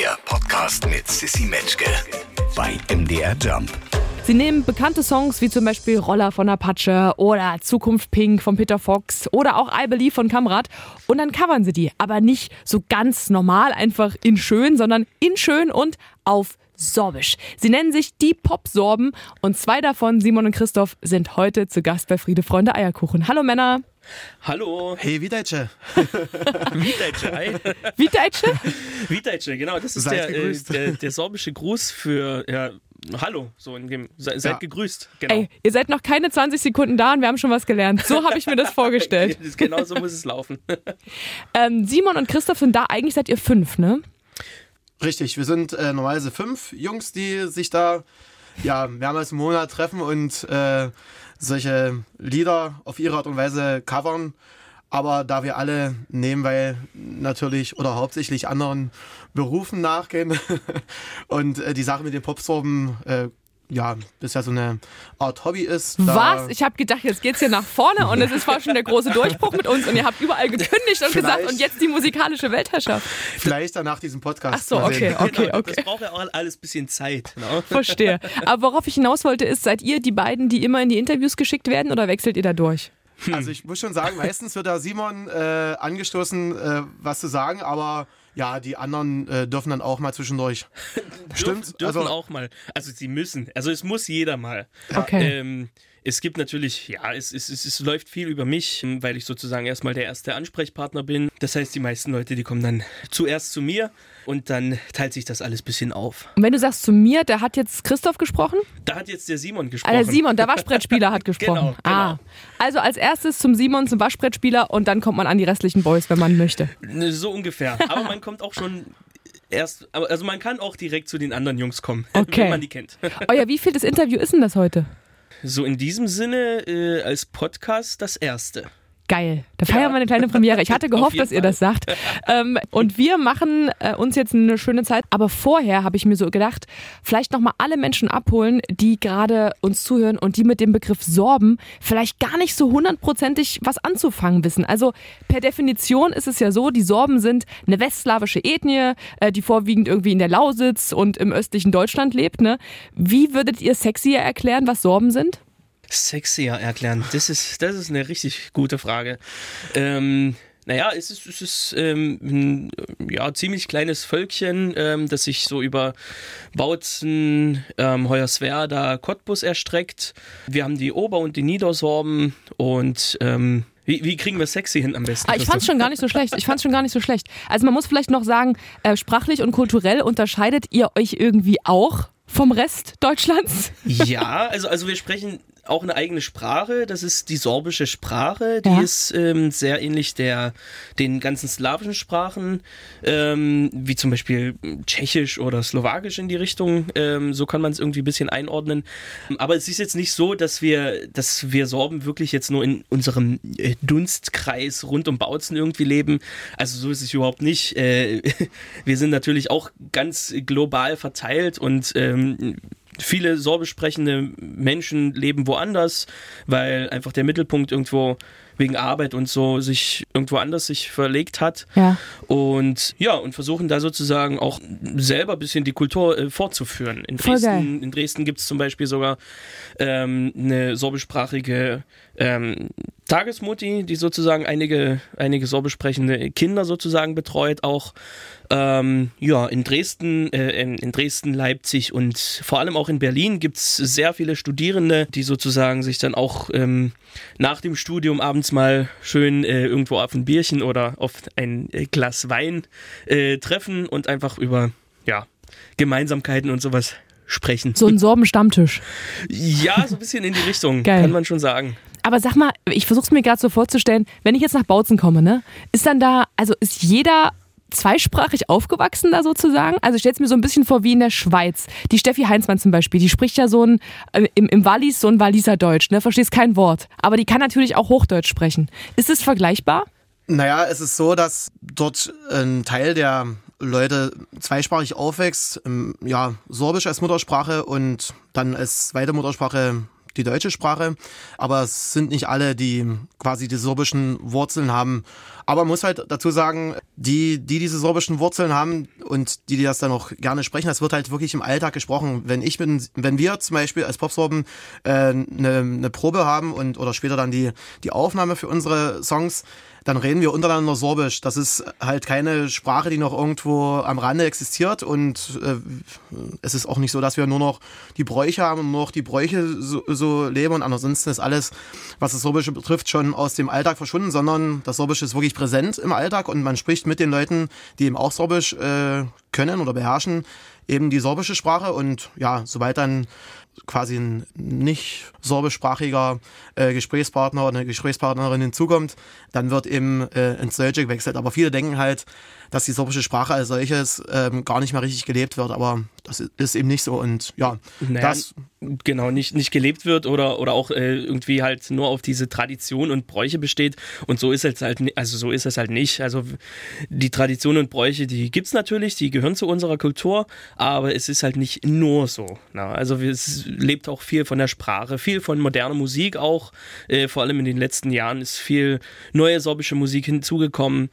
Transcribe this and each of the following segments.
Der Podcast mit Sissy Metzke bei MDR Jump. Sie nehmen bekannte Songs wie zum Beispiel Roller von Apache oder Zukunft Pink von Peter Fox oder auch I Believe von Kamrat und dann covern sie die. Aber nicht so ganz normal, einfach in schön, sondern in schön und auf Sorbisch. Sie nennen sich die Pop-Sorben und zwei davon, Simon und Christoph, sind heute zu Gast bei Friede Freunde Eierkuchen. Hallo Männer. Hallo. Hey, Wiedeitsche. Wiedeitsche, hi. Wiedeitsche? Wiedeitsche, genau. Das ist der, äh, der, der, sorbische Gruß für, ja, Hallo, so in dem, seid ja. gegrüßt. Genau. Ey, ihr seid noch keine 20 Sekunden da und wir haben schon was gelernt. So habe ich mir das vorgestellt. genau so muss es laufen. ähm, Simon und Christoph sind da, eigentlich seid ihr fünf, ne? Richtig, wir sind äh, normalerweise fünf Jungs, die sich da ja, mehrmals im Monat treffen und äh, solche Lieder auf ihre Art und Weise covern. Aber da wir alle nebenbei natürlich oder hauptsächlich anderen Berufen nachgehen und äh, die Sache mit den Popsorben äh, ja, das ja so eine Art Hobby ist. Was? Ich habe gedacht, jetzt geht's hier nach vorne und es ist fast schon der große Durchbruch mit uns und ihr habt überall gekündigt und gesagt und jetzt die musikalische Weltherrschaft. Vielleicht dann nach diesem Podcast. Ach so, okay, okay, genau, okay. Das braucht ja auch alles ein bisschen Zeit. Ne? Verstehe. Aber worauf ich hinaus wollte, ist, seid ihr die beiden, die immer in die Interviews geschickt werden oder wechselt ihr da durch? Also ich muss schon sagen, meistens wird da Simon äh, angestoßen, äh, was zu sagen, aber ja, die anderen äh, dürfen dann auch mal zwischendurch. Stimmt? Dürfen also, auch mal. Also sie müssen. Also es muss jeder mal. Okay. Ähm, es gibt natürlich, ja, es, es, es, es läuft viel über mich, weil ich sozusagen erstmal der erste Ansprechpartner bin. Das heißt, die meisten Leute, die kommen dann zuerst zu mir und dann teilt sich das alles ein bisschen auf. Und wenn du sagst zu mir, da hat jetzt Christoph gesprochen? Da hat jetzt der Simon gesprochen. Ah, der Simon, der Waschbrettspieler hat gesprochen. genau, genau. Ah. Also als erstes zum Simon, zum Waschbrettspieler und dann kommt man an die restlichen Boys, wenn man möchte. So ungefähr. Aber man kommt auch schon erst, also man kann auch direkt zu den anderen Jungs kommen, okay. wenn man die kennt. Euer wie viel das Interview ist denn das heute? So in diesem Sinne äh, als Podcast das erste. Geil. Da feiern ja. wir eine kleine Premiere. Ich hatte gehofft, dass ihr das sagt. Ähm, und wir machen äh, uns jetzt eine schöne Zeit. Aber vorher habe ich mir so gedacht, vielleicht nochmal alle Menschen abholen, die gerade uns zuhören und die mit dem Begriff Sorben vielleicht gar nicht so hundertprozentig was anzufangen wissen. Also per Definition ist es ja so, die Sorben sind eine westslawische Ethnie, äh, die vorwiegend irgendwie in der Lausitz und im östlichen Deutschland lebt. Ne? Wie würdet ihr sexier erklären, was Sorben sind? Sexier erklären? Das ist, das ist eine richtig gute Frage. Ähm, naja, es ist, es ist ähm, ein ja, ziemlich kleines Völkchen, ähm, das sich so über Bautzen, ähm, Hoyerswerda, Cottbus erstreckt. Wir haben die Ober- und die Niedersorben und ähm, wie, wie, kriegen wir sexy hin am besten? Ah, ich fand's schon gar nicht so schlecht. Ich fand's schon gar nicht so schlecht. Also man muss vielleicht noch sagen, äh, sprachlich und kulturell unterscheidet ihr euch irgendwie auch vom Rest Deutschlands? Ja, also, also wir sprechen auch eine eigene Sprache. Das ist die sorbische Sprache. Die ja. ist ähm, sehr ähnlich der, den ganzen slawischen Sprachen, ähm, wie zum Beispiel Tschechisch oder Slowakisch in die Richtung. Ähm, so kann man es irgendwie ein bisschen einordnen. Aber es ist jetzt nicht so, dass wir, dass wir Sorben wirklich jetzt nur in unserem äh, Dunstkreis rund um Bautzen irgendwie leben. Also so ist es überhaupt nicht. Äh, wir sind natürlich auch ganz global verteilt und ähm, viele sprechende Menschen leben woanders, weil einfach der Mittelpunkt irgendwo wegen Arbeit und so sich irgendwo anders sich verlegt hat. Ja. Und ja, und versuchen da sozusagen auch selber ein bisschen die Kultur äh, fortzuführen. In Dresden, in Dresden gibt es zum Beispiel sogar ähm, eine sorbischsprachige ähm, Tagesmutti, die sozusagen einige, einige sorbisch sprechende Kinder sozusagen betreut, auch ähm, ja, in Dresden, äh, in, in, Dresden, Leipzig und vor allem auch in Berlin gibt es sehr viele Studierende, die sozusagen sich dann auch ähm, nach dem Studium abends mal schön äh, irgendwo auf ein Bierchen oder auf ein äh, Glas Wein äh, treffen und einfach über ja, Gemeinsamkeiten und sowas sprechen. So ein Sorben-Stammtisch. Ja, so ein bisschen in die Richtung, Geil. kann man schon sagen. Aber sag mal, ich versuche es mir gerade so vorzustellen, wenn ich jetzt nach Bautzen komme, ne, ist dann da, also ist jeder zweisprachig aufgewachsen da sozusagen? Also ich stelle es mir so ein bisschen vor wie in der Schweiz. Die Steffi Heinzmann zum Beispiel, die spricht ja so ein, äh, im, im Wallis so ein Walliser Deutsch, ne? Verstehst kein Wort. Aber die kann natürlich auch Hochdeutsch sprechen. Ist es vergleichbar? Naja, es ist so, dass dort ein Teil der Leute zweisprachig aufwächst, ja, Sorbisch als Muttersprache und dann als zweite Muttersprache die deutsche Sprache, aber es sind nicht alle, die quasi die sorbischen Wurzeln haben. Aber man muss halt dazu sagen, die, die diese sorbischen Wurzeln haben und die, die das dann auch gerne sprechen, das wird halt wirklich im Alltag gesprochen. Wenn ich bin, wenn wir zum Beispiel als Popsorben eine äh, ne, ne Probe haben und oder später dann die, die Aufnahme für unsere Songs, dann reden wir untereinander Sorbisch. Das ist halt keine Sprache, die noch irgendwo am Rande existiert. Und äh, es ist auch nicht so, dass wir nur noch die Bräuche haben und nur noch die Bräuche so, so leben. Und ansonsten ist alles, was das Sorbische betrifft, schon aus dem Alltag verschwunden, sondern das Sorbische ist wirklich präsent im Alltag. Und man spricht mit den Leuten, die eben auch Sorbisch äh, können oder beherrschen, eben die sorbische Sprache. Und ja, sobald dann quasi ein nicht sorbischsprachiger äh, Gesprächspartner oder eine Gesprächspartnerin hinzukommt, dann wird eben äh, ins Deutsche gewechselt. Aber viele denken halt, dass die sorbische Sprache als solches ähm, gar nicht mehr richtig gelebt wird, aber das ist eben nicht so und ja, naja, das genau nicht nicht gelebt wird oder oder auch äh, irgendwie halt nur auf diese Tradition und Bräuche besteht und so ist es halt also so ist es halt nicht. Also die Tradition und Bräuche, die gibt's natürlich, die gehören zu unserer Kultur, aber es ist halt nicht nur so. Na? Also es lebt auch viel von der Sprache, viel von moderner Musik auch. Äh, vor allem in den letzten Jahren ist viel neue sorbische Musik hinzugekommen.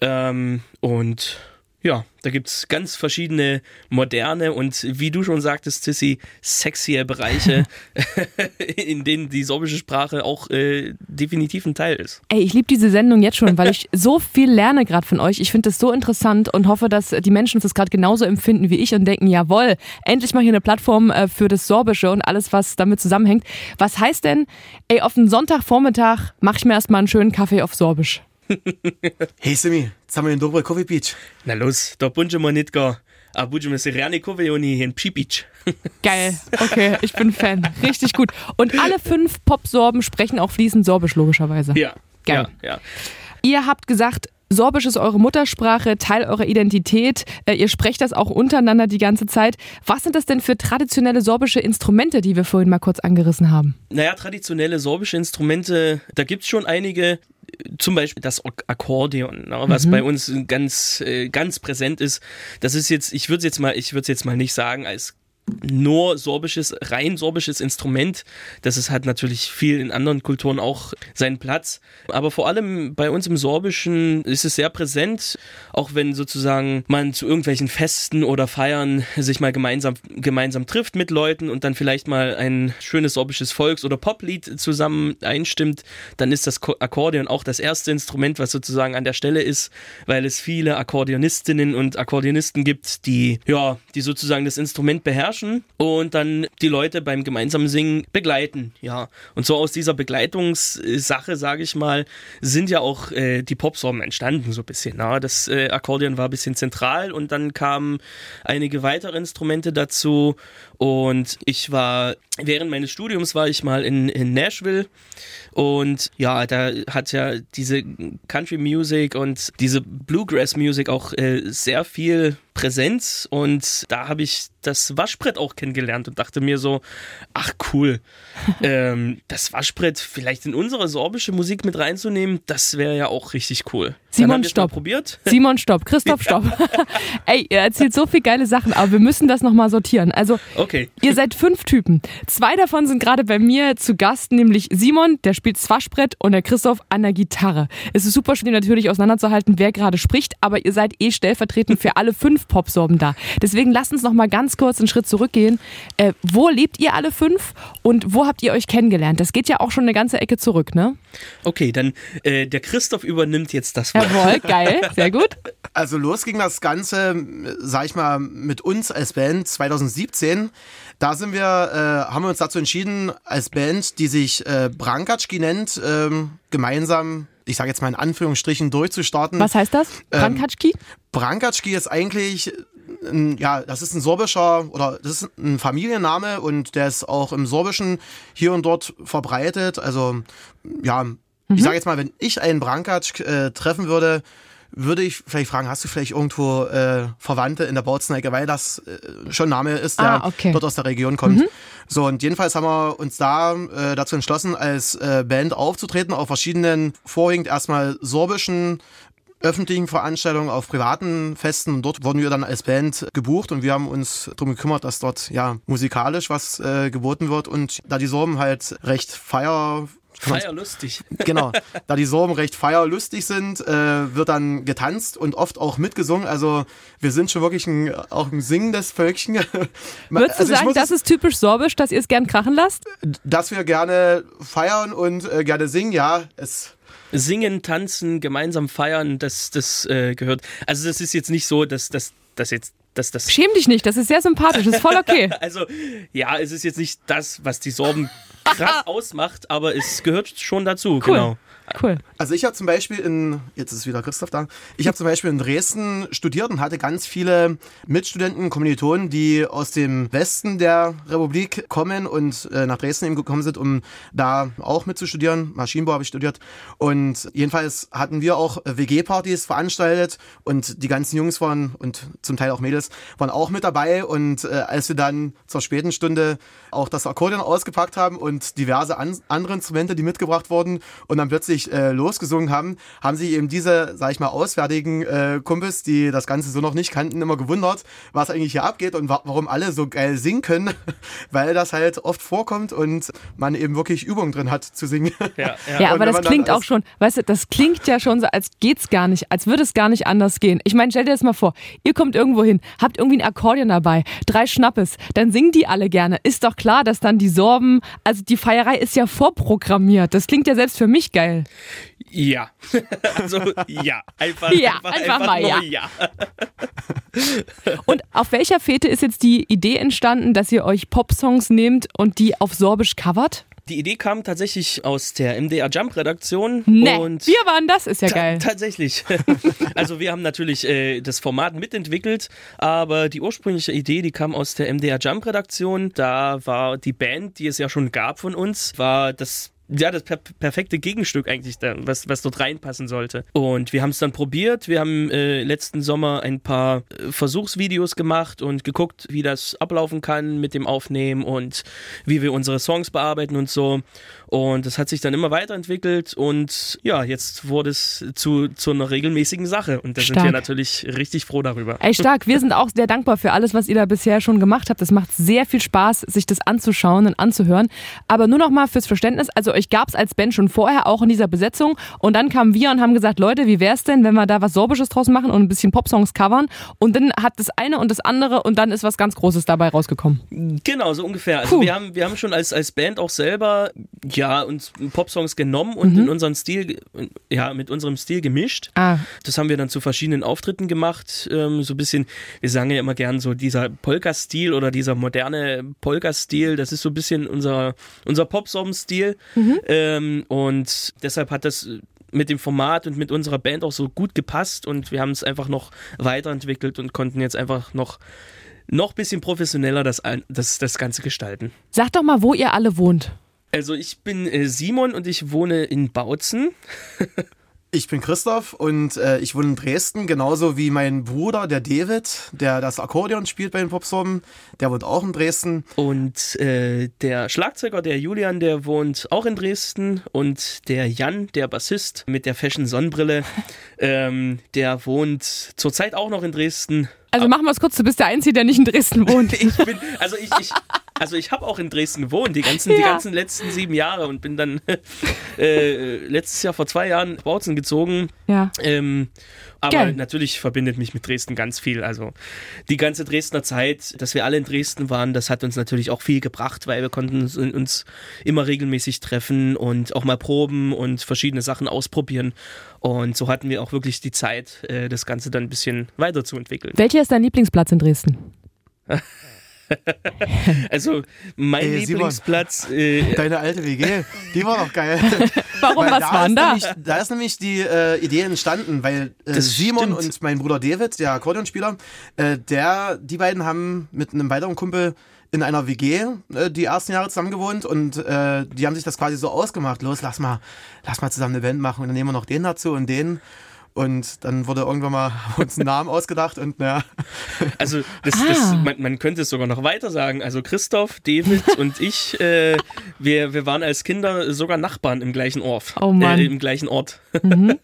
Ähm, und ja, da gibt es ganz verschiedene moderne und wie du schon sagtest, Sissy, sexier Bereiche, in denen die sorbische Sprache auch äh, definitiv ein Teil ist. Ey, ich liebe diese Sendung jetzt schon, weil ich so viel lerne gerade von euch. Ich finde das so interessant und hoffe, dass die Menschen das gerade genauso empfinden wie ich und denken, jawohl, endlich mal hier eine Plattform äh, für das Sorbische und alles, was damit zusammenhängt. Was heißt denn, ey, auf einen Sonntagvormittag mache ich mir erstmal einen schönen Kaffee auf Sorbisch? Hey Simi, jetzt haben wir einen dobre Coffee Beach. Na los, da bunchen wir nicht gar. A budeme se reane Coffee und hier in Beach. Geil, okay, ich bin Fan. Richtig gut. Und alle fünf Popsorben sprechen auch fließend Sorbisch, logischerweise. Ja. Geil. Ja, ja. Ihr habt gesagt, Sorbisch ist eure Muttersprache, Teil eurer Identität. Äh, ihr sprecht das auch untereinander die ganze Zeit. Was sind das denn für traditionelle sorbische Instrumente, die wir vorhin mal kurz angerissen haben? Naja, traditionelle sorbische Instrumente, da gibt es schon einige zum Beispiel das Akkordeon, ne, was mhm. bei uns ganz, äh, ganz präsent ist. Das ist jetzt, ich würde jetzt mal, ich würde es jetzt mal nicht sagen als nur sorbisches, rein sorbisches Instrument. Das ist hat natürlich viel in anderen Kulturen auch seinen Platz. Aber vor allem bei uns im Sorbischen ist es sehr präsent, auch wenn sozusagen man zu irgendwelchen Festen oder Feiern sich mal gemeinsam, gemeinsam trifft mit Leuten und dann vielleicht mal ein schönes sorbisches Volks- oder Poplied zusammen einstimmt, dann ist das Akkordeon auch das erste Instrument, was sozusagen an der Stelle ist, weil es viele Akkordeonistinnen und Akkordeonisten gibt, die, ja, die sozusagen das Instrument beherrschen beherrschen und dann die Leute beim gemeinsamen Singen begleiten. Ja, und so aus dieser Begleitungssache, sage ich mal, sind ja auch äh, die Popsorben entstanden so ein bisschen. Na? Das äh, Akkordeon war ein bisschen zentral und dann kamen einige weitere Instrumente dazu und ich war während meines Studiums war ich mal in, in Nashville und ja, da hat ja diese Country Music und diese Bluegrass Music auch äh, sehr viel Präsenz und da habe ich das Waschbrett auch kennengelernt und dachte mir so, ach cool, ähm, das Waschbrett vielleicht in unsere sorbische Musik mit reinzunehmen, das wäre ja auch richtig cool. Simon, stopp. Probiert. Simon, stopp. Christoph, stopp. Ey, ihr erzählt so viel geile Sachen, aber wir müssen das nochmal sortieren. Also, okay. ihr seid fünf Typen. Zwei davon sind gerade bei mir zu Gast, nämlich Simon, der spielt das Waschbrett und der Christoph an der Gitarre. Es ist super schwer natürlich auseinanderzuhalten, wer gerade spricht, aber ihr seid eh stellvertretend für alle fünf Popsorben da. Deswegen lasst uns nochmal ganz kurz einen Schritt zurückgehen. Äh, wo lebt ihr alle fünf und wo habt ihr euch kennengelernt? Das geht ja auch schon eine ganze Ecke zurück, ne? Okay, dann äh, der Christoph übernimmt jetzt das Wort. Jawohl, geil, sehr gut. Also los ging das Ganze, sag ich mal, mit uns als Band 2017. Da sind wir, äh, haben wir uns dazu entschieden, als Band, die sich äh, Brankatschki nennt, ähm, gemeinsam, ich sage jetzt mal in Anführungsstrichen, durchzustarten. Was heißt das? Brankatschki? Ähm, Brankatschki ist eigentlich ja, das ist ein sorbischer oder das ist ein Familienname und der ist auch im Sorbischen hier und dort verbreitet. Also ja, Mhm. Ich sage jetzt mal, wenn ich einen Brankatsch äh, treffen würde, würde ich vielleicht fragen, hast du vielleicht irgendwo äh, Verwandte in der Bautzneige, weil das äh, schon Name ist, der ah, okay. dort aus der Region kommt. Mhm. So, und jedenfalls haben wir uns da äh, dazu entschlossen, als äh, Band aufzutreten auf verschiedenen, vorwiegend erstmal sorbischen öffentlichen Veranstaltungen, auf privaten Festen. Und dort wurden wir dann als Band gebucht und wir haben uns darum gekümmert, dass dort ja musikalisch was äh, geboten wird. Und da die Sorben halt recht feier Feierlustig. Genau. Da die Sorben recht feierlustig sind, äh, wird dann getanzt und oft auch mitgesungen. Also wir sind schon wirklich ein, auch ein singendes Völkchen. Würdest also du sagen, das ist typisch sorbisch, dass ihr es gern krachen lasst? Dass wir gerne feiern und äh, gerne singen, ja. Es Singen, tanzen, gemeinsam feiern, das, das äh, gehört. Also das ist jetzt nicht so, dass das jetzt dass das. Schäm dich nicht, das ist sehr sympathisch, das ist voll okay. also, ja, es ist jetzt nicht das, was die Sorben krass ausmacht, aber es gehört schon dazu, cool. genau. Cool. Also ich habe zum Beispiel in, jetzt ist wieder Christoph da, ich habe zum Beispiel in Dresden studiert und hatte ganz viele Mitstudenten, Kommilitonen, die aus dem Westen der Republik kommen und äh, nach Dresden eben gekommen sind, um da auch mitzustudieren. Maschinenbau habe ich studiert. Und jedenfalls hatten wir auch WG-Partys veranstaltet und die ganzen Jungs waren und zum Teil auch Mädels waren auch mit dabei. Und äh, als wir dann zur späten Stunde auch das Akkordeon ausgepackt haben und diverse an andere Instrumente, die mitgebracht wurden und dann plötzlich plötzlich äh, losgesungen haben, haben sich eben diese, sag ich mal, auswärtigen äh, Kumpels, die das Ganze so noch nicht kannten, immer gewundert, was eigentlich hier abgeht und wa warum alle so geil singen können, weil das halt oft vorkommt und man eben wirklich Übung drin hat zu singen. Ja, ja. ja aber das klingt auch schon, weißt du, das klingt ja schon so, als geht's gar nicht, als würde es gar nicht anders gehen. Ich meine, stell dir das mal vor, ihr kommt irgendwo hin, habt irgendwie ein Akkordeon dabei, drei Schnappes, dann singen die alle gerne. Ist doch klar, dass dann die Sorben, also die Feierei ist ja vorprogrammiert. Das klingt ja selbst für mich geil. Ja. also ja, einfach, ja, einfach, einfach, einfach mal ja. ja. und auf welcher Fete ist jetzt die Idee entstanden, dass ihr euch Popsongs nehmt und die auf Sorbisch covert? Die Idee kam tatsächlich aus der MDR Jump Redaktion. Nee, und wir waren das, ist ja geil. Tatsächlich. also wir haben natürlich äh, das Format mitentwickelt, aber die ursprüngliche Idee, die kam aus der MDR Jump Redaktion. Da war die Band, die es ja schon gab von uns, war das ja, das per perfekte Gegenstück eigentlich, da, was, was dort reinpassen sollte. Und wir haben es dann probiert. Wir haben äh, letzten Sommer ein paar äh, Versuchsvideos gemacht und geguckt, wie das ablaufen kann mit dem Aufnehmen und wie wir unsere Songs bearbeiten und so. Und das hat sich dann immer weiterentwickelt und ja, jetzt wurde es zu, zu einer regelmäßigen Sache. Und da stark. sind wir natürlich richtig froh darüber. Ey, stark. Wir sind auch sehr dankbar für alles, was ihr da bisher schon gemacht habt. Es macht sehr viel Spaß, sich das anzuschauen und anzuhören. Aber nur noch mal fürs Verständnis. Also euch gab es als Band schon vorher auch in dieser Besetzung. Und dann kamen wir und haben gesagt, Leute, wie wäre es denn, wenn wir da was Sorbisches draus machen und ein bisschen Popsongs covern? Und dann hat das eine und das andere und dann ist was ganz Großes dabei rausgekommen. Genau, so ungefähr. Also wir haben, wir haben schon als, als Band auch selber ja, uns Popsongs genommen und mhm. in unseren Stil, ja, mit unserem Stil gemischt. Ah. Das haben wir dann zu verschiedenen Auftritten gemacht. Ähm, so ein bisschen, wir sagen ja immer gern so dieser Polka-Stil oder dieser moderne Polka-Stil, das ist so ein bisschen unser, unser Popsong-Stil. Mhm. Ähm, und deshalb hat das mit dem Format und mit unserer Band auch so gut gepasst und wir haben es einfach noch weiterentwickelt und konnten jetzt einfach noch noch ein bisschen professioneller das, das, das Ganze gestalten. Sag doch mal, wo ihr alle wohnt. Also ich bin äh, Simon und ich wohne in Bautzen. Ich bin Christoph und äh, ich wohne in Dresden, genauso wie mein Bruder, der David, der das Akkordeon spielt bei den Popsorben. Der wohnt auch in Dresden. Und äh, der Schlagzeuger, der Julian, der wohnt auch in Dresden. Und der Jan, der Bassist mit der Fashion Sonnenbrille, ähm, der wohnt zurzeit auch noch in Dresden. Also machen wir es kurz, du bist der Einzige, der nicht in Dresden wohnt. ich bin, also ich, ich, also ich habe auch in Dresden gewohnt, die ganzen, ja. die ganzen letzten sieben Jahre und bin dann äh, letztes Jahr vor zwei Jahren nach Bautzen gezogen. Ja. Ähm, aber Geil. natürlich verbindet mich mit Dresden ganz viel. Also die ganze Dresdner Zeit, dass wir alle in Dresden waren, das hat uns natürlich auch viel gebracht, weil wir konnten uns immer regelmäßig treffen und auch mal proben und verschiedene Sachen ausprobieren. Und so hatten wir auch wirklich die Zeit, äh, das Ganze dann ein bisschen weiterzuentwickeln. Welcher ist dein Lieblingsplatz in Dresden? also mein Ey, Lieblingsplatz. Äh, deine alte WG, die war doch geil. Warum, was waren da? Nämlich, da ist nämlich die äh, Idee entstanden, weil äh, Simon stimmt. und mein Bruder David, der Akkordeonspieler, äh, der, die beiden haben mit einem weiteren Kumpel in einer WG äh, die ersten Jahre zusammen gewohnt und äh, die haben sich das quasi so ausgemacht. Los, lass mal, lass mal zusammen eine Band machen und dann nehmen wir noch den dazu und den. Und dann wurde irgendwann mal uns ein Namen ausgedacht und naja. Also das, ah. das, man, man, könnte es sogar noch weiter sagen. Also Christoph, David und ich, äh, wir, wir waren als Kinder sogar Nachbarn im gleichen Ort. Oh Mann. Äh, Im gleichen Ort. Mhm.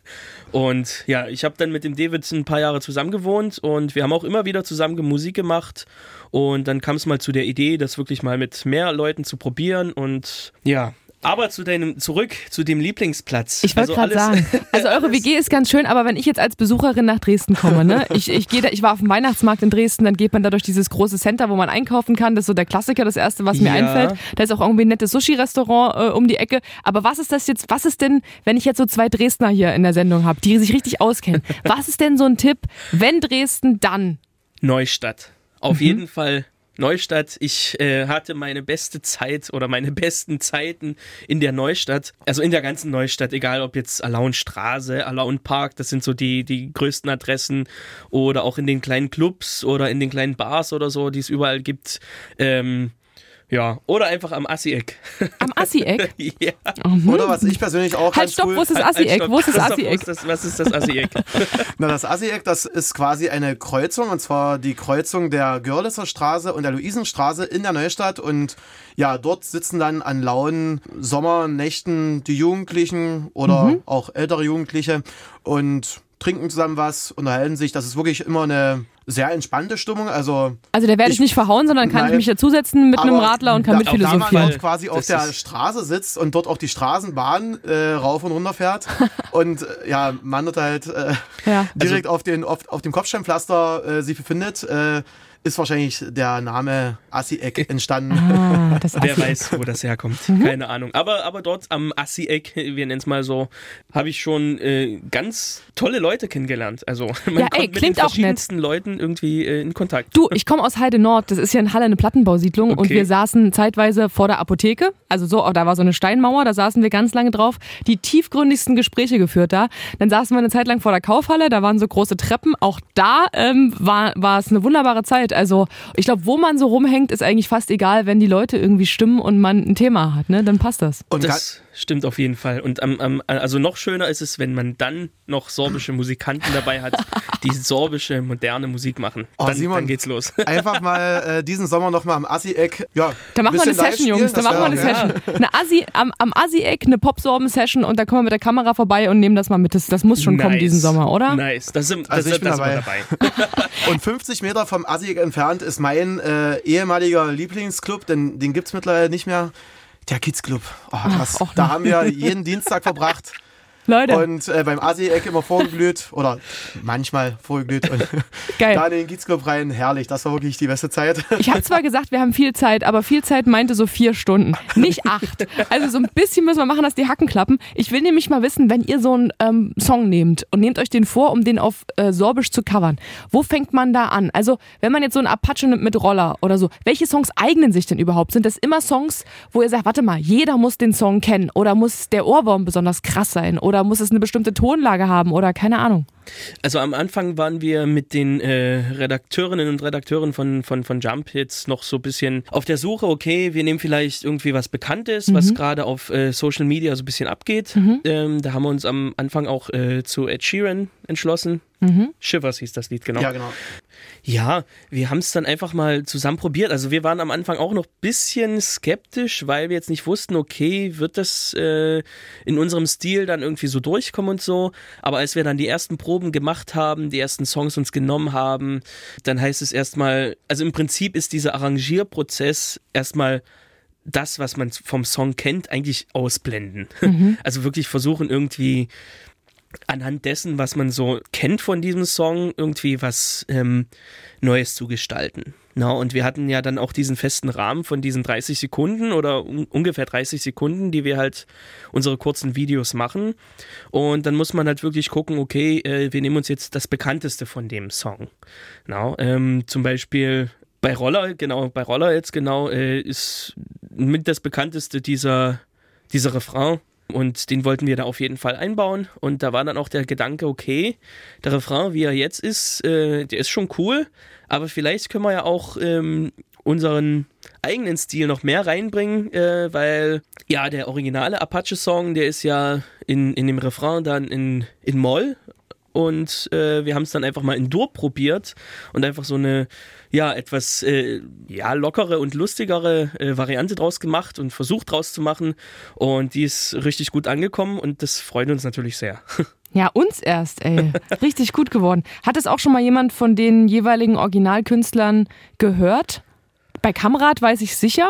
Und ja, ich habe dann mit dem David ein paar Jahre zusammen gewohnt und wir haben auch immer wieder zusammen Musik gemacht. Und dann kam es mal zu der Idee, das wirklich mal mit mehr Leuten zu probieren. Und ja, Aber zu deinem, zurück zu dem Lieblingsplatz. Ich wollte also gerade sagen, also eure WG ist ganz schön, aber wenn ich jetzt als Besucherin nach Dresden komme, ne, ich, ich gehe da, ich war auf dem Weihnachtsmarkt in Dresden, dann geht man da durch dieses große Center, wo man einkaufen kann. Das ist so der Klassiker, das erste, was mir Ja. einfällt. Da ist auch irgendwie ein nettes Sushi-Restaurant äh, um die Ecke. Aber was ist das jetzt, was ist denn, wenn ich jetzt so zwei Dresdner hier in der Sendung habe, die sich richtig auskennen? Was ist denn so ein Tipp, wenn Dresden, dann? Neustadt. Auf Mhm. jeden Fall Neustadt. Ich äh, hatte meine beste Zeit oder meine besten Zeiten in der Neustadt. Also in der ganzen Neustadt, egal ob jetzt Alaunstraße, Alaun Park, das sind so die, die größten Adressen oder auch in den kleinen Clubs oder in den kleinen Bars oder so, die es überall gibt. Ähm, ja, oder einfach am Assi-Eck. Am Assi-Eck? ja. Oder was ich persönlich auch Halt, ganz stopp, cool... wo ist das Halt, Assi-Eck? stopp. Wo ist das Assi-Eck? wo ist das- Was ist das Assi-Eck? Na, das Assi-Eck, das ist quasi eine Kreuzung, und zwar die Kreuzung der Görlitzer Straße und der Luisenstraße in der Neustadt. Und ja, dort sitzen dann an lauen Sommernächten die Jugendlichen oder Mhm. auch ältere Jugendliche und trinken zusammen was, unterhalten sich. Das ist wirklich immer eine sehr entspannte Stimmung. Also Also der werde ich, Ich- nicht verhauen, sondern kann ich Nein. mich dazusetzen mit einem Radler und kann da, mit Da man dort quasi auf Das der ist- Straße sitzt und dort auch die Straßenbahn äh, rauf und runter fährt und äh, ja, man dort halt äh, Ja. direkt auf, den, auf, auf dem Kopfsteinpflaster äh, sich befindet, äh, ist wahrscheinlich der Name Assi-Eck entstanden. Ah, das Wer weiß, wo das herkommt. Mhm. Keine Ahnung. Aber, aber dort am Assi-Eck, wir nennen es mal so, habe ich schon äh, ganz tolle Leute kennengelernt. Also man Ja, ey, kommt mit den klingt auch nett. verschiedensten Leuten irgendwie äh, in Kontakt. Du, ich komme aus Heide Nord. Das ist hier in Halle eine Plattenbausiedlung und Okay. wir saßen zeitweise vor der Apotheke. Also so, da war so eine Steinmauer, da saßen wir ganz lange drauf. Die tiefgründigsten Gespräche geführt da. Dann saßen wir eine Zeit lang vor der Kaufhalle, da waren so große Treppen. Auch da ähm, war, war es eine wunderbare Zeit. Also ich glaube, wo man so rumhängt, ist eigentlich fast egal, wenn die Leute irgendwie stimmen und man ein Thema hat, ne? Dann passt das. Und Das stimmt auf jeden Fall. Und am, am, also noch schöner ist es, wenn man dann noch sorbische Musikanten dabei hat, die sorbische, moderne Musik machen. Oh, Dann, Simon. dann geht's los. einfach mal äh, diesen Sommer nochmal am Assi-Eck. Ja, Da machen wir eine Session, Jungs. Da machen wir eine Session. Eine Assi, am, am Assi-Eck eine Popsorben-Session und da kommen wir mit der Kamera vorbei und nehmen das mal mit. Das, das muss schon kommen Nice. diesen Sommer, oder? Nice. Das sind, das, Also ich das, bin das dabei. dabei. Und 50 Meter vom Assi entfernt ist mein äh, ehemaliger Lieblingsclub, denn den gibt's mittlerweile nicht mehr. Der Kids-Club. Oh, krass. och, da haben wir jeden Dienstag verbracht Leute, und äh, beim Assi-Eck immer vorgeglüht oder manchmal vorgeglüht und geil. da in den Kids-Club rein. Herrlich, das war wirklich die beste Zeit. Ich habe zwar gesagt, wir haben viel Zeit, aber viel Zeit meinte so vier Stunden, nicht acht. Also so ein bisschen müssen wir machen, dass die Hacken klappen. Ich will nämlich mal wissen, wenn ihr so einen ähm, Song nehmt und nehmt euch den vor, um den auf äh, Sorbisch zu covern, wo fängt man da an? Also wenn man jetzt so einen Apache nimmt mit Roller oder so, welche Songs eignen sich denn überhaupt? Sind das immer Songs, wo ihr sagt, warte mal, jeder muss den Song kennen oder muss der Ohrwurm besonders krass sein oder muss es eine bestimmte Tonlage haben oder keine Ahnung? Also am Anfang waren wir mit den äh, Redakteurinnen und Redakteuren von, von, von Jump jetzt noch so ein bisschen auf der Suche, okay, wir nehmen vielleicht irgendwie was Bekanntes, was gerade auf äh, Social Media so ein bisschen abgeht. Ähm, da haben wir uns am Anfang auch äh, zu Ed Sheeran entschlossen. Shivers hieß das Lied, genau. Ja, genau. Ja, wir haben es dann einfach mal zusammen probiert. Also wir waren am Anfang auch noch bisschen skeptisch, weil wir jetzt nicht wussten, okay, wird das äh, in unserem Stil dann irgendwie so durchkommen und so. Aber als wir dann die ersten Proben gemacht haben, die ersten Songs uns genommen haben, dann heißt es erstmal, also im Prinzip ist dieser Arrangierprozess erstmal das, was man vom Song kennt, eigentlich ausblenden. Also wirklich versuchen irgendwie anhand dessen, was man so kennt von diesem Song, irgendwie was ähm, Neues zu gestalten. Na, und wir hatten ja dann auch diesen festen Rahmen von diesen 30 Sekunden oder un ungefähr 30 Sekunden, die wir halt unsere kurzen Videos machen. Und dann muss man halt wirklich gucken, okay, äh, wir nehmen uns jetzt das Bekannteste von dem Song. Na, ähm, zum Beispiel bei Roller, genau, bei Roller jetzt genau, äh, ist mit das bekannteste dieser, dieser Refrain. Und den wollten wir da auf jeden Fall einbauen. Und da war dann auch der Gedanke, okay, der Refrain, wie er jetzt ist, äh, der ist schon cool, aber vielleicht können wir ja auch ähm, unseren eigenen Stil noch mehr reinbringen, äh, weil ja, der originale Apache-Song, der ist ja in, in dem Refrain dann in, in Moll und äh, wir haben es dann einfach mal in Dur probiert und einfach so eine ja etwas äh, ja lockere und lustigere äh, Variante draus gemacht und versucht draus zu machen und die ist richtig gut angekommen und das freut uns natürlich sehr. Ja, uns erst, ey. Richtig gut geworden. Hat es auch schon mal jemand von den jeweiligen Originalkünstlern gehört? Bei Kamrat weiß ich sicher.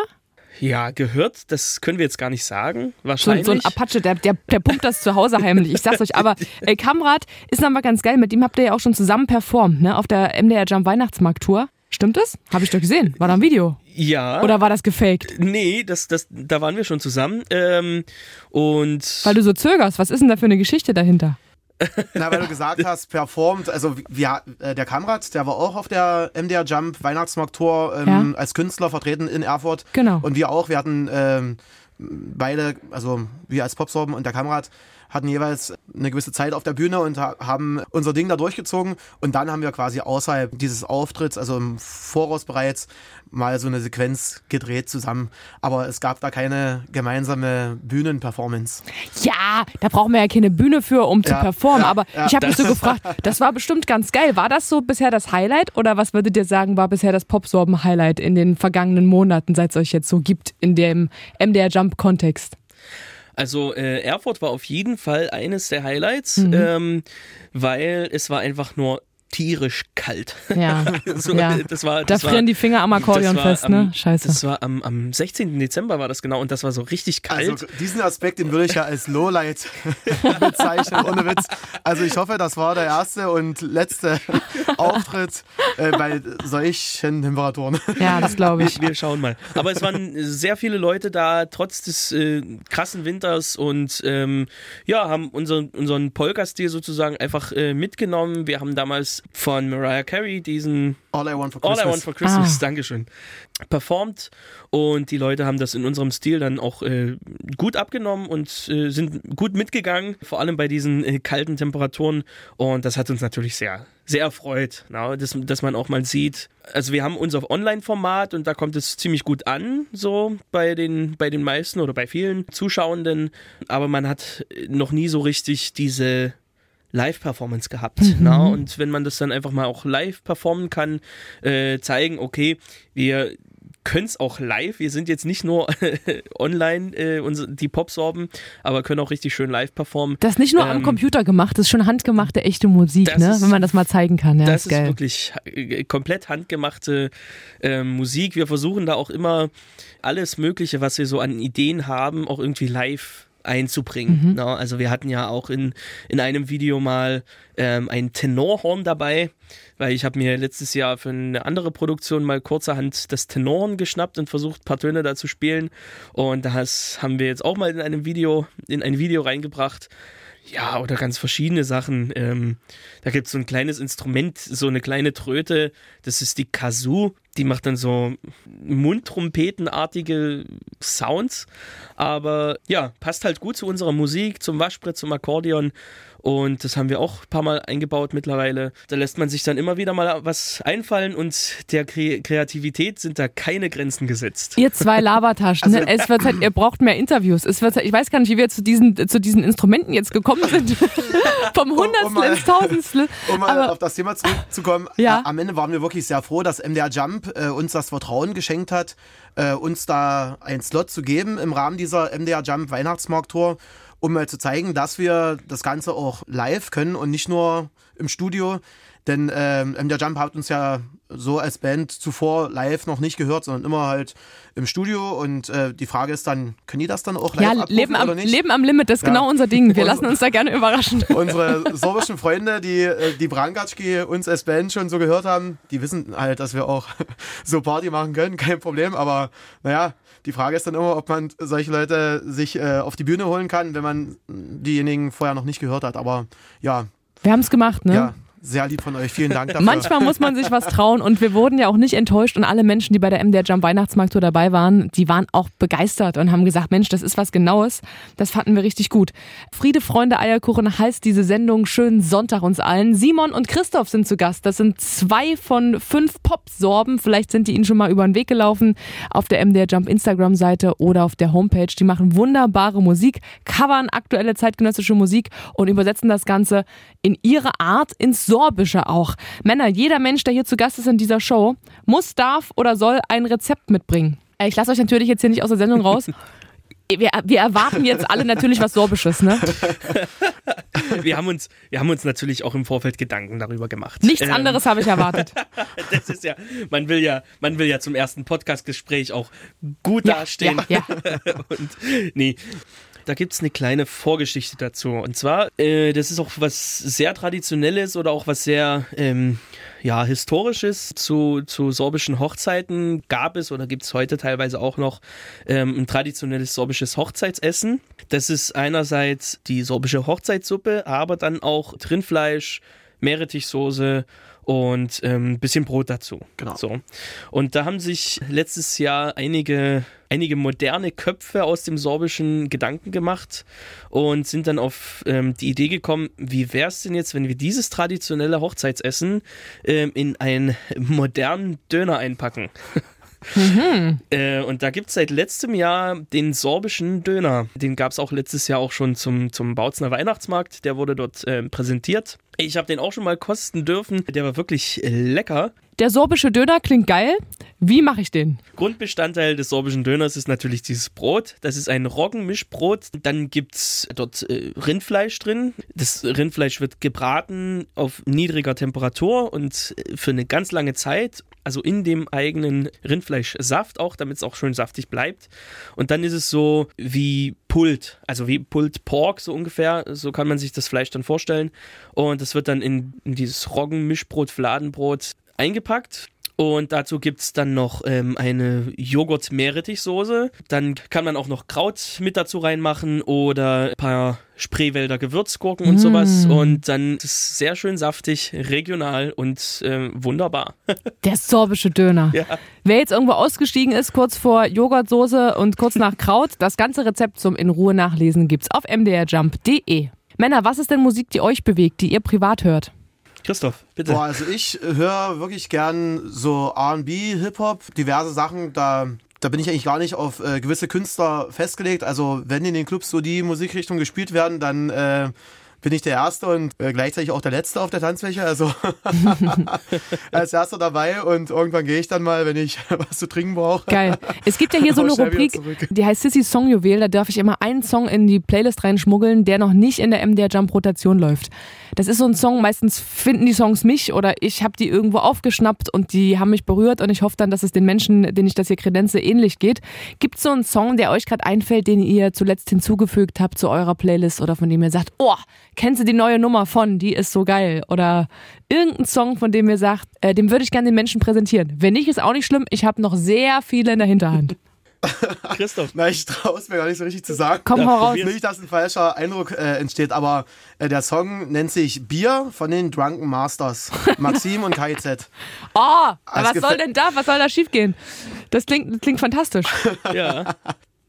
Ja, gehört, das können wir jetzt gar nicht sagen. Wahrscheinlich. So, so ein Apache, der, der, der pumpt das zu Hause heimlich. Ich sag's euch, aber äh, Kamrat ist nochmal ganz geil. Mit dem habt ihr ja auch schon zusammen performt, ne? Auf der MDR Jump Weihnachtsmarkt-Tour. Stimmt das? Habe ich doch gesehen. War da ein Video? Ja. Oder war das gefaked? Nee, das, das, da waren wir schon zusammen. Ähm, und. Weil du so zögerst, was ist denn da für eine Geschichte dahinter? Na, weil du gesagt hast, performt, also wir, äh, der Kamrat, der war auch auf der MDR Jump Weihnachtsmarkt-Tour ähm, ja. als Künstler vertreten in Erfurt. Genau. Und wir auch, wir hatten ähm, beide, also wir als Popsorben und der Kamrat, hatten jeweils eine gewisse Zeit auf der Bühne und haben unser Ding da durchgezogen. Und dann haben wir quasi außerhalb dieses Auftritts, also im Voraus bereits, mal so eine Sequenz gedreht zusammen. Aber es gab da keine gemeinsame Bühnenperformance. Ja, da brauchen wir ja keine Bühne für, um zu ja, performen. Ja, Aber ja. ich habe mich so gefragt, das war bestimmt ganz geil. War das so bisher das Highlight oder was würdet ihr sagen, war bisher das Popsorben-Highlight in den vergangenen Monaten, seit es euch jetzt so gibt in dem MDR Jump-Kontext? Also äh, Erfurt war auf jeden Fall eines der Highlights, mhm. ähm, weil es war einfach nur tierisch kalt. Ja. so, ja. Das war, das da frieren war, die Finger am Akkordeon fest, am, ne? Scheiße. Das war am, am 16. Dezember war das genau und das war so richtig kalt. Also diesen Aspekt, den würde ich ja als Lowlight bezeichnen, ohne Witz. Also ich hoffe, das war der erste und letzte Auftritt äh, bei solchen Temperaturen. Ja, das glaube ich. Wir, wir, schauen mal. Aber es waren sehr viele Leute da, trotz des äh, krassen Winters und ähm, ja, haben unseren, unseren Polka-Stil sozusagen einfach äh, mitgenommen. Wir haben damals von Mariah Carey diesen All I Want for Christmas, All I Want for Christmas. Ah. Dankeschön, performt und die Leute haben das in unserem Stil dann auch äh, gut abgenommen und äh, sind gut mitgegangen, vor allem bei diesen äh, kalten Temperaturen. Und das hat uns natürlich sehr, sehr erfreut, na, dass, dass man auch mal sieht, also wir haben unser Online-Format und da kommt es ziemlich gut an, so bei den, bei den meisten oder bei vielen Zuschauenden, aber man hat noch nie so richtig diese Live-Performance gehabt. Mhm. Na? Und wenn man das dann einfach mal auch live performen kann, äh, zeigen, okay, wir können es auch live. Wir sind jetzt nicht nur online äh, die Popsorben, aber können auch richtig schön live performen. Das ist nicht nur ähm, am Computer gemacht, das ist schon handgemachte echte Musik, ne? Ist, wenn man das mal zeigen kann. Ja, das ist, ist wirklich äh, komplett handgemachte äh, Musik. Wir versuchen da auch immer alles Mögliche, was wir so an Ideen haben, auch irgendwie live einzubringen. Mhm. No, also wir hatten ja auch in, in einem Video mal ähm, ein Tenorhorn dabei, weil ich habe mir letztes Jahr für eine andere Produktion mal kurzerhand das Tenorhorn geschnappt und versucht, ein paar Töne da zu spielen. Und das haben wir jetzt auch mal in einem Video, in ein Video reingebracht. Ja, oder ganz verschiedene Sachen. Ähm, da gibt es so ein kleines Instrument, so eine kleine Tröte, das ist die Kazoo. Die macht dann so Mundtrompetenartige Sounds. Aber ja, passt halt gut zu unserer Musik, zum Waschbrett, zum Akkordeon. Und das haben wir auch ein paar Mal eingebaut mittlerweile. Da lässt man sich dann immer wieder mal was einfallen und der Kre Kreativität sind da keine Grenzen gesetzt. Ihr zwei Lavataschen, also, es wird Zeit, ihr braucht mehr Interviews. Es wird Zeit, ich weiß gar nicht, wie wir zu diesen, zu diesen Instrumenten jetzt gekommen sind. Vom Hundertstel um, um ins Tausendstel. Um mal Aber, auf das Thema zurückzukommen. Ja. Am Ende waren wir wirklich sehr froh, dass MDR Jump äh, uns das Vertrauen geschenkt hat, äh, uns da einen Slot zu geben im Rahmen dieser MDR Jump Weihnachtsmarkt-Tour um mal zu zeigen, dass wir das Ganze auch live können und nicht nur im Studio. Denn ähm, der Jump hat uns ja so als Band zuvor live noch nicht gehört, sondern immer halt im Studio. Und äh, die Frage ist dann, können die das dann auch live ja, leben am, oder nicht? Leben am Limit, das ist ja. genau unser Ding. Wir lassen uns da gerne überraschen. Unsere sorbischen Freunde, die äh, die Brankatschki uns als Band schon so gehört haben, die wissen halt, dass wir auch so Party machen können, kein Problem. Aber naja, die Frage ist dann immer, ob man solche Leute sich äh, auf die Bühne holen kann, wenn man diejenigen vorher noch nicht gehört hat. Aber ja. Wir haben es gemacht, ne? Ja, sehr lieb von euch. Vielen Dank dafür. Manchmal muss man sich was trauen und wir wurden ja auch nicht enttäuscht und alle Menschen, die bei der MDR Jump Weihnachtsmarkt dabei waren, die waren auch begeistert und haben gesagt, Mensch, das ist was Genaues. Das fanden wir richtig gut. Friede, Freunde, Eierkuchen heißt diese Sendung. Schönen Sonntag uns allen. Simon und Christoph sind zu Gast. Das sind zwei von fünf Pop-Sorben. Vielleicht sind die Ihnen schon mal über den Weg gelaufen auf der MDR Jump Instagram-Seite oder auf der Homepage. Die machen wunderbare Musik, covern aktuelle zeitgenössische Musik und übersetzen das Ganze in ihre Art ins Sorbische auch. Männer, jeder Mensch, der hier zu Gast ist in dieser Show, muss, darf oder soll ein Rezept mitbringen. Äh, ich lasse euch natürlich jetzt hier nicht aus der Sendung raus. Wir, wir erwarten jetzt alle natürlich was Sorbisches, ne? wir, haben uns, wir haben uns natürlich auch im Vorfeld Gedanken darüber gemacht. Nichts ähm, anderes habe ich erwartet. das ist ja, man will ja, man will ja zum ersten Podcast-Gespräch auch gut ja, dastehen. Ja, ja. Und nee, da gibt es eine kleine Vorgeschichte dazu. Und zwar, äh, das ist auch was sehr Traditionelles oder auch was sehr ähm, ja, Historisches. Zu, zu sorbischen Hochzeiten gab es oder gibt es heute teilweise auch noch ähm, ein traditionelles sorbisches Hochzeitsessen. Das ist einerseits die sorbische Hochzeitssuppe, aber dann auch Rindfleisch, Meerrettichsoße und ein ähm, bisschen Brot dazu. Genau. So. Und da haben sich letztes Jahr einige, einige moderne Köpfe aus dem sorbischen Gedanken gemacht und sind dann auf ähm, die Idee gekommen, wie wäre es denn jetzt, wenn wir dieses traditionelle Hochzeitsessen ähm, in einen modernen Döner einpacken? Mhm. Äh, und da gibt es seit letztem Jahr den sorbischen Döner. Den gab es auch letztes Jahr auch schon zum, zum Bautzner Weihnachtsmarkt. Der wurde dort äh, präsentiert. Ich habe den auch schon mal kosten dürfen. Der war wirklich lecker. Der sorbische Döner klingt geil. Wie mache ich den? Grundbestandteil des sorbischen Döners ist natürlich dieses Brot. Das ist ein Roggenmischbrot. Dann gibt es dort äh, Rindfleisch drin. Das Rindfleisch wird gebraten auf niedriger Temperatur und äh, für eine ganz lange Zeit also in dem eigenen Rindfleischsaft auch, damit es auch schön saftig bleibt. Und dann ist es so wie Pult, also wie Pult Pork so ungefähr, so kann man sich das Fleisch dann vorstellen. Und das wird dann in, in dieses Roggenmischbrot, Fladenbrot eingepackt. Und dazu gibt es dann noch ähm, eine Joghurt-Meerrettichsoße. Dann kann man auch noch Kraut mit dazu reinmachen oder ein paar Spreewälder Gewürzgurken und mm. sowas. Und dann ist es sehr schön saftig, regional und äh, wunderbar. Der sorbische Döner. Ja. Wer jetzt irgendwo ausgestiegen ist, kurz vor Joghurtsoße und kurz nach Kraut, das ganze Rezept zum in Ruhe nachlesen gibt's auf mdrjump.de. Männer, was ist denn Musik, die euch bewegt, die ihr privat hört? Christoph, bitte. Boah, also ich höre wirklich gern so RB, Hip-Hop, diverse Sachen. Da, da bin ich eigentlich gar nicht auf äh, gewisse Künstler festgelegt. Also wenn in den Clubs so die Musikrichtungen gespielt werden, dann äh, bin ich der Erste und äh, gleichzeitig auch der Letzte auf der Tanzfläche. Also als Erster dabei und irgendwann gehe ich dann mal, wenn ich was zu trinken brauche. Geil. Es gibt ja hier so eine Rubrik, die heißt Sissy Songjuwel. Da darf ich immer einen Song in die Playlist reinschmuggeln, der noch nicht in der MDR Jump Rotation läuft. Das ist so ein Song, meistens finden die Songs mich oder ich habe die irgendwo aufgeschnappt und die haben mich berührt und ich hoffe dann, dass es den Menschen, denen ich das hier kredenze, ähnlich geht. Gibt es so einen Song, der euch gerade einfällt, den ihr zuletzt hinzugefügt habt zu eurer Playlist oder von dem ihr sagt, oh, kennst du die neue Nummer von, die ist so geil? Oder irgendein Song, von dem ihr sagt, äh, dem würde ich gerne den Menschen präsentieren. Wenn nicht, ist auch nicht schlimm. Ich habe noch sehr viele in der Hinterhand. Christoph. Nein, ich traue es mir gar nicht so richtig zu sagen. Komm, hau raus. Nicht, dass ein falscher Eindruck äh, entsteht, aber äh, der Song nennt sich Bier von den Drunken Masters. Maxim und KIZ. Oh, was soll denn da? Was soll da schiefgehen? Das klingt, das klingt fantastisch. Ja.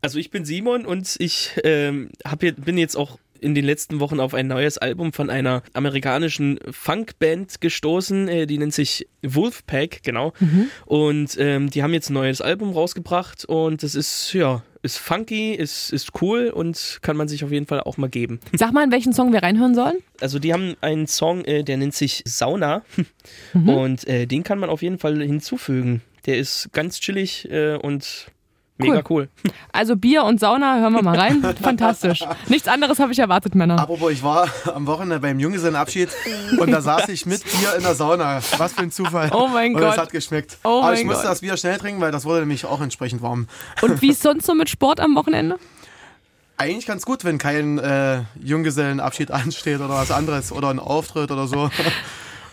Also ich bin Simon und ich ähm, hab hier, bin jetzt auch in den letzten Wochen auf ein neues Album von einer amerikanischen Funkband gestoßen, äh, die nennt sich Wolfpack, genau. Mhm. Und ähm, die haben jetzt ein neues Album rausgebracht und das ist, ja, ist funky, ist, ist cool und kann man sich auf jeden Fall auch mal geben. Sag mal, in welchen Song wir reinhören sollen? Also die haben einen Song, äh, der nennt sich Sauna mhm. und äh, den kann man auf jeden Fall hinzufügen. Der ist ganz chillig äh, und Mega cool. Also Bier und Sauna, hören wir mal rein. Fantastisch. Nichts anderes habe ich erwartet, Männer. Apropos, ich war am Wochenende beim Junggesellenabschied und da saß ich mit Bier in der Sauna. Was für ein Zufall. Oh mein und Gott. Und es hat geschmeckt. Oh Aber ich musste Gott. das Bier schnell trinken, weil das wurde nämlich auch entsprechend warm. Und wie ist sonst so mit Sport am Wochenende? Eigentlich ganz gut, wenn kein äh, Junggesellenabschied ansteht oder was anderes oder ein Auftritt oder so.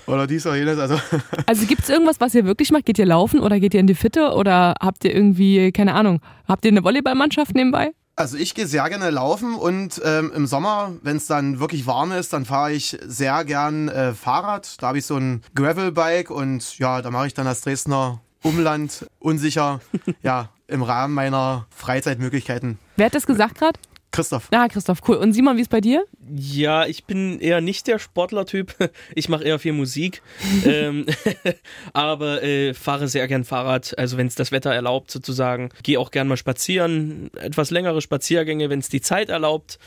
Oder dies oder jenes. Also, also gibt es irgendwas, was ihr wirklich macht? Geht ihr laufen oder geht ihr in die Fitte oder habt ihr irgendwie, keine Ahnung, habt ihr eine Volleyballmannschaft nebenbei? Also ich gehe sehr gerne laufen und ähm, im Sommer, wenn es dann wirklich warm ist, dann fahre ich sehr gern äh, Fahrrad. Da habe ich so ein Gravelbike und ja, da mache ich dann das Dresdner Umland unsicher, ja, im Rahmen meiner Freizeitmöglichkeiten. Wer hat das gesagt gerade? Christoph. Ja, Christoph, cool. Und Simon, wie ist bei dir? Ja, ich bin eher nicht der Sportlertyp. Ich mache eher viel Musik. ähm, aber äh, fahre sehr gern Fahrrad, also wenn es das Wetter erlaubt sozusagen. Gehe auch gern mal spazieren, etwas längere Spaziergänge, wenn es die Zeit erlaubt.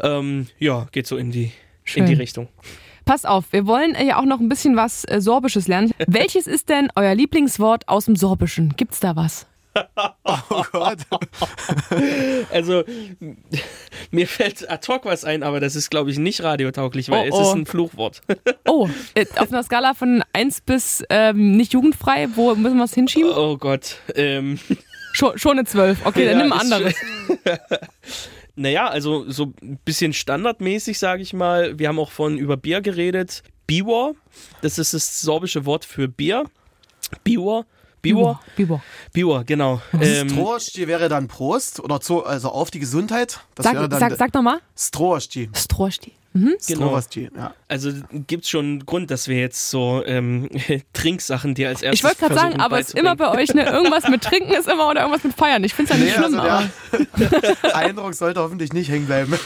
Ähm, ja, geht so in die, in die Richtung. Pass auf, wir wollen ja auch noch ein bisschen was äh, Sorbisches lernen. Welches ist denn euer Lieblingswort aus dem Sorbischen? Gibt's da was? Oh Gott. Also, mir fällt ad hoc was ein, aber das ist, glaube ich, nicht radiotauglich, weil Oh, es ist oh. ein Fluchwort. Oh, äh, auf einer Skala von 1 bis ähm, nicht jugendfrei, wo müssen wir es hinschieben? Oh Gott. Ähm, Schon, schon eine 12. Okay, dann ja, nimm ein anderes. naja, also so ein bisschen standardmäßig, sage ich mal. Wir haben auch von über Bier geredet. Biwar, das ist das sorbische Wort für Bier. Biwar. Biwar? Bibor. Biwar, genau. Ähm, wäre dann Prost oder zu, also auf die Gesundheit. Das wäre Sag, dann sag, sag nochmal. Strohsti. Strohsti. genau. Strohsti, ja. Also gibt es schon einen Grund, dass wir jetzt so ähm, Trinksachen dir als erstes Ich wollte gerade sagen, aber es ist immer bei euch ne, irgendwas mit Trinken ist immer oder irgendwas mit Feiern. Ich finde es ja nicht Nee, schlimm, also aber der Eindruck sollte hoffentlich nicht hängen bleiben.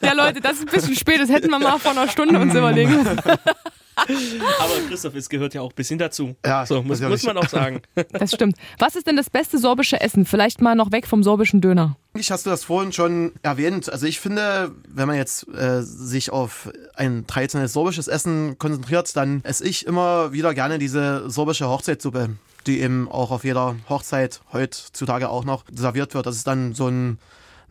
ja Leute, das ist ein bisschen spät. Das hätten wir mal vor einer Stunde uns überlegen müssen. Aber Christoph, es gehört ja auch ein bisschen dazu. Ja, so, muss, muss man auch sagen. Das stimmt. Was ist denn das beste sorbische Essen? Vielleicht mal noch weg vom sorbischen Döner. Eigentlich hast du das vorhin schon erwähnt. Also ich finde, wenn man jetzt äh, sich auf ein traditionelles sorbisches Essen konzentriert, dann esse ich immer wieder gerne diese sorbische Hochzeitssuppe, die eben auch auf jeder Hochzeit heutzutage auch noch serviert wird. Das ist dann so ein,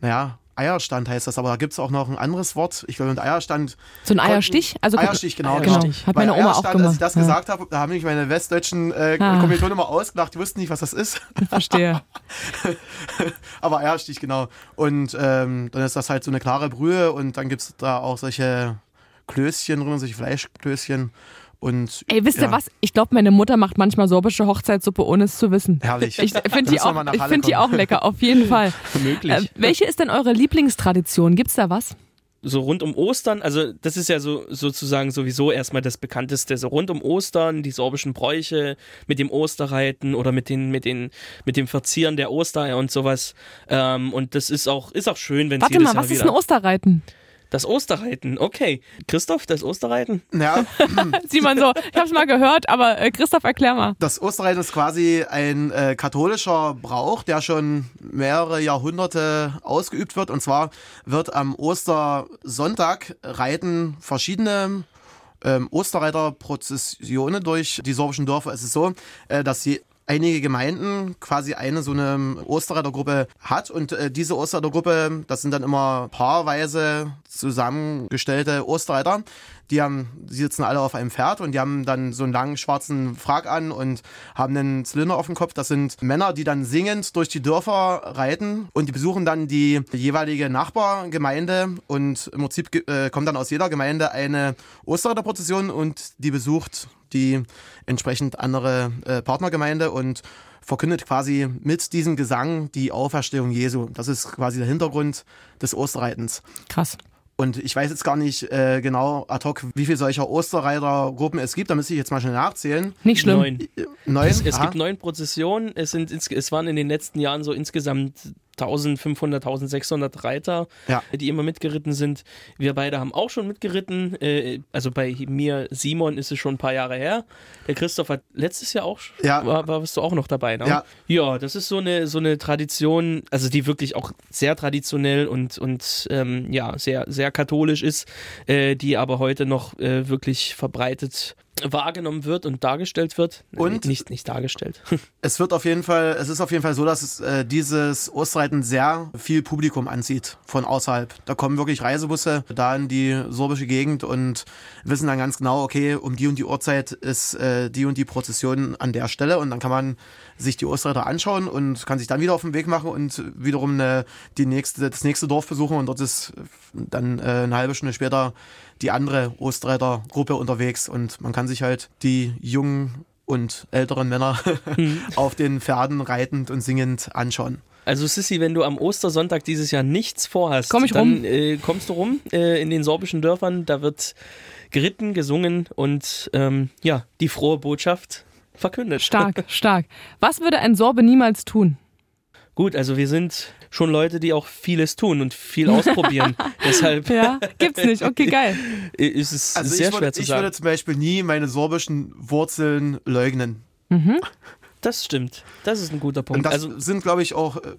naja, Eierstand heißt das, aber da gibt es auch noch ein anderes Wort. Ich glaube, mit Eierstand. So ein Eierstich? Also Eierstich, genau. Eierstich. Genau. Hat meine Oma auch Eierstand, Als ich gemacht. das Ja. gesagt habe, da haben mich meine westdeutschen äh, Ah. Kommilitonen immer ausgelacht, die wussten nicht, was das ist. Verstehe. Aber Eierstich, genau. Und ähm, dann ist das halt so eine klare Brühe und dann gibt es da auch solche Klößchen drin, solche Fleischklößchen. Und Ey, wisst ihr ja, was? Ich glaube, meine Mutter macht manchmal sorbische Hochzeitssuppe, ohne es zu wissen. Herrlich. Ich finde die, auch, ich find die auch lecker, auf jeden Fall. Möglich. Äh, welche ist denn eure Lieblingstradition? Gibt's da was? so rund um Ostern, also das ist ja so sozusagen sowieso erstmal das bekannteste, so rund um Ostern, die sorbischen Bräuche mit dem Osterreiten oder mit den mit den mit dem Verzieren der Ostereier und sowas. Ähm, und das ist auch ist auch schön, wenn es Warte jedes mal, Jahr was ist ein Osterreiten? Das Osterreiten. Okay, Christoph, das Osterreiten. Ja, Simon so, ich hab's mal gehört, aber äh, Christoph, erklär mal. das Osterreiten ist quasi ein äh, katholischer Brauch, der schon mehrere Jahrhunderte ausgeübt wird. Und zwar wird am Ostersonntag reiten verschiedene ähm, Osterreiterprozessionen durch die sorbischen Dörfer. Es ist so, äh, dass sie einige Gemeinden quasi eine so eine Osterreitergruppe hat und äh, diese Osterreitergruppe, das sind dann immer paarweise zusammengestellte Osterreiter, die haben, die sitzen alle auf einem Pferd und die haben dann so einen langen schwarzen Frack an und haben einen Zylinder auf dem Kopf. Das sind Männer, die dann singend durch die Dörfer reiten und die besuchen dann die jeweilige Nachbargemeinde und im Prinzip äh, kommt dann aus jeder Gemeinde eine Osterreiterprozession und die besucht die entsprechend andere äh, Partnergemeinde und verkündet quasi mit diesem Gesang die Auferstehung Jesu. Das ist quasi der Hintergrund des Osterreitens. Krass. Und ich weiß jetzt gar nicht äh, genau ad hoc, wie viele solcher Osterreitergruppen es gibt. Da müsste ich jetzt mal schnell nachzählen. Nicht schlimm. Neun. Neun? Es, es gibt neun Prozessionen. Es, sind, es waren in den letzten Jahren so insgesamt 1500, 1600 Reiter, Ja. die immer mitgeritten sind. Wir beide haben auch schon mitgeritten. Äh, Also bei mir, Simon, ist es schon ein paar Jahre her. Der Christoph hat letztes Jahr auch, Ja. war, warst du auch noch dabei, ne? Ja. Ja, das ist so eine, so eine Tradition, also die wirklich auch sehr traditionell und, und ähm, ja, sehr, sehr katholisch ist, äh, die aber heute noch äh, wirklich verbreitet wahrgenommen wird und dargestellt wird. Und- nicht, nicht dargestellt. Es wird auf jeden Fall, es ist auf jeden Fall so, dass es, äh, dieses Osterreiten sehr viel Publikum anzieht von außerhalb. Da kommen wirklich Reisebusse da in die sorbische Gegend und wissen dann ganz genau, okay, um die und die Uhrzeit ist äh, die und die Prozession an der Stelle und dann kann man sich die Osterreiter anschauen und kann sich dann wieder auf den Weg machen und wiederum eine, die nächste, das nächste Dorf besuchen und dort ist dann äh, eine halbe Stunde später die andere Osterreitergruppe unterwegs und man kann sich halt die jungen und älteren Männer auf den Pferden reitend und singend anschauen. Also Sissi, wenn du am Ostersonntag dieses Jahr nichts vorhast, Komm ich dann rum. Äh, kommst du rum äh, in den sorbischen Dörfern. Da wird geritten, gesungen und ähm, ja, die frohe Botschaft verkündet. Stark, stark. Was würde ein Sorbe niemals tun? Gut, also wir sind schon Leute, die auch vieles tun und viel ausprobieren. Deshalb Ja, gibt's nicht. Okay, geil. ist es Also sehr ich, schwer würde, zu ich sagen. würde zum Beispiel nie meine sorbischen Wurzeln leugnen. das stimmt. Das ist ein guter Und Punkt. das Also sind, glaube ich, auch äh,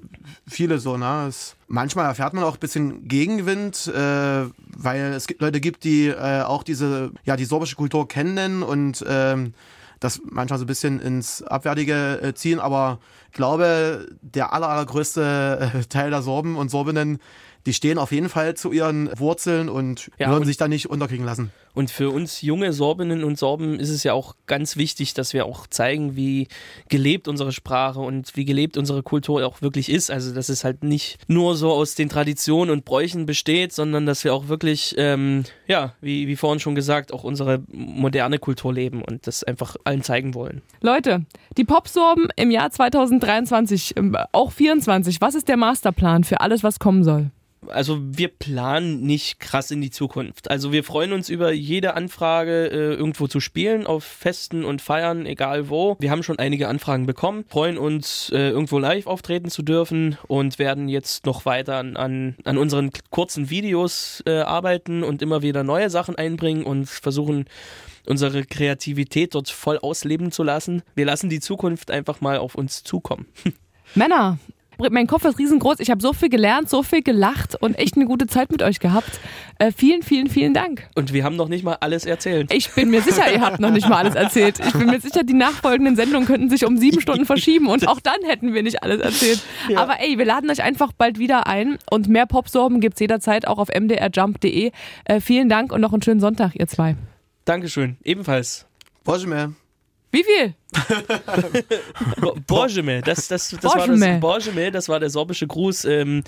viele so. Ne? Es, manchmal erfährt man auch ein bisschen Gegenwind, äh, weil es gibt Leute gibt, die äh, auch diese, ja, die sorbische Kultur kennen und ähm, das manchmal so ein bisschen ins Abwärtige äh, ziehen, aber ich glaube, der aller, allergrößte äh, Teil der Sorben und Sorbinnen die stehen auf jeden Fall zu ihren Wurzeln und ja, würden und sich da nicht unterkriegen lassen. Und für uns junge Sorbinnen und Sorben ist es ja auch ganz wichtig, dass wir auch zeigen, wie gelebt unsere Sprache und wie gelebt unsere Kultur auch wirklich ist. Also, dass es halt nicht nur so aus den Traditionen und Bräuchen besteht, sondern dass wir auch wirklich, ähm, ja, wie, wie vorhin schon gesagt, auch unsere moderne Kultur leben und das einfach allen zeigen wollen. Leute, die Popsorben im Jahr 2023, ähm, auch 24, was ist der Masterplan für alles, was kommen soll? Also wir planen nicht krass in die Zukunft. Also wir freuen uns über jede Anfrage, äh, irgendwo zu spielen, auf Festen und Feiern, egal wo. Wir haben schon einige Anfragen bekommen, freuen uns, äh, irgendwo live auftreten zu dürfen und werden jetzt noch weiter an, an, unseren kurzen Videos äh, arbeiten und immer wieder neue Sachen einbringen und versuchen, unsere Kreativität dort voll ausleben zu lassen. Wir lassen die Zukunft einfach mal auf uns zukommen. Männer, mein Kopf ist riesengroß. Ich habe so viel gelernt, so viel gelacht und echt eine gute Zeit mit euch gehabt. Äh, vielen, vielen, vielen Dank. Und wir haben noch nicht mal alles erzählt. Ich bin mir sicher, ihr habt noch nicht mal alles erzählt. Ich bin mir sicher, die nachfolgenden Sendungen könnten sich um sieben Stunden verschieben und auch dann hätten wir nicht alles erzählt. Ja. Aber ey, wir laden euch einfach bald wieder ein und mehr Popsorben gibt es jederzeit auch auf mdrjump.de. Äh, vielen Dank und noch einen schönen Sonntag, ihr zwei. Dankeschön, ebenfalls. Bonjour. Wie viel? Borjeme, das, das, das, war das, Borjeme, das war der sorbische Gruß. Ähm,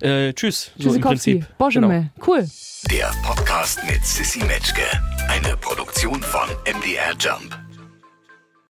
äh, tschüss, so im Prinzip. Borjeme, genau. cool. Der Podcast mit Sissy Metzke, eine Produktion von MDR Jump.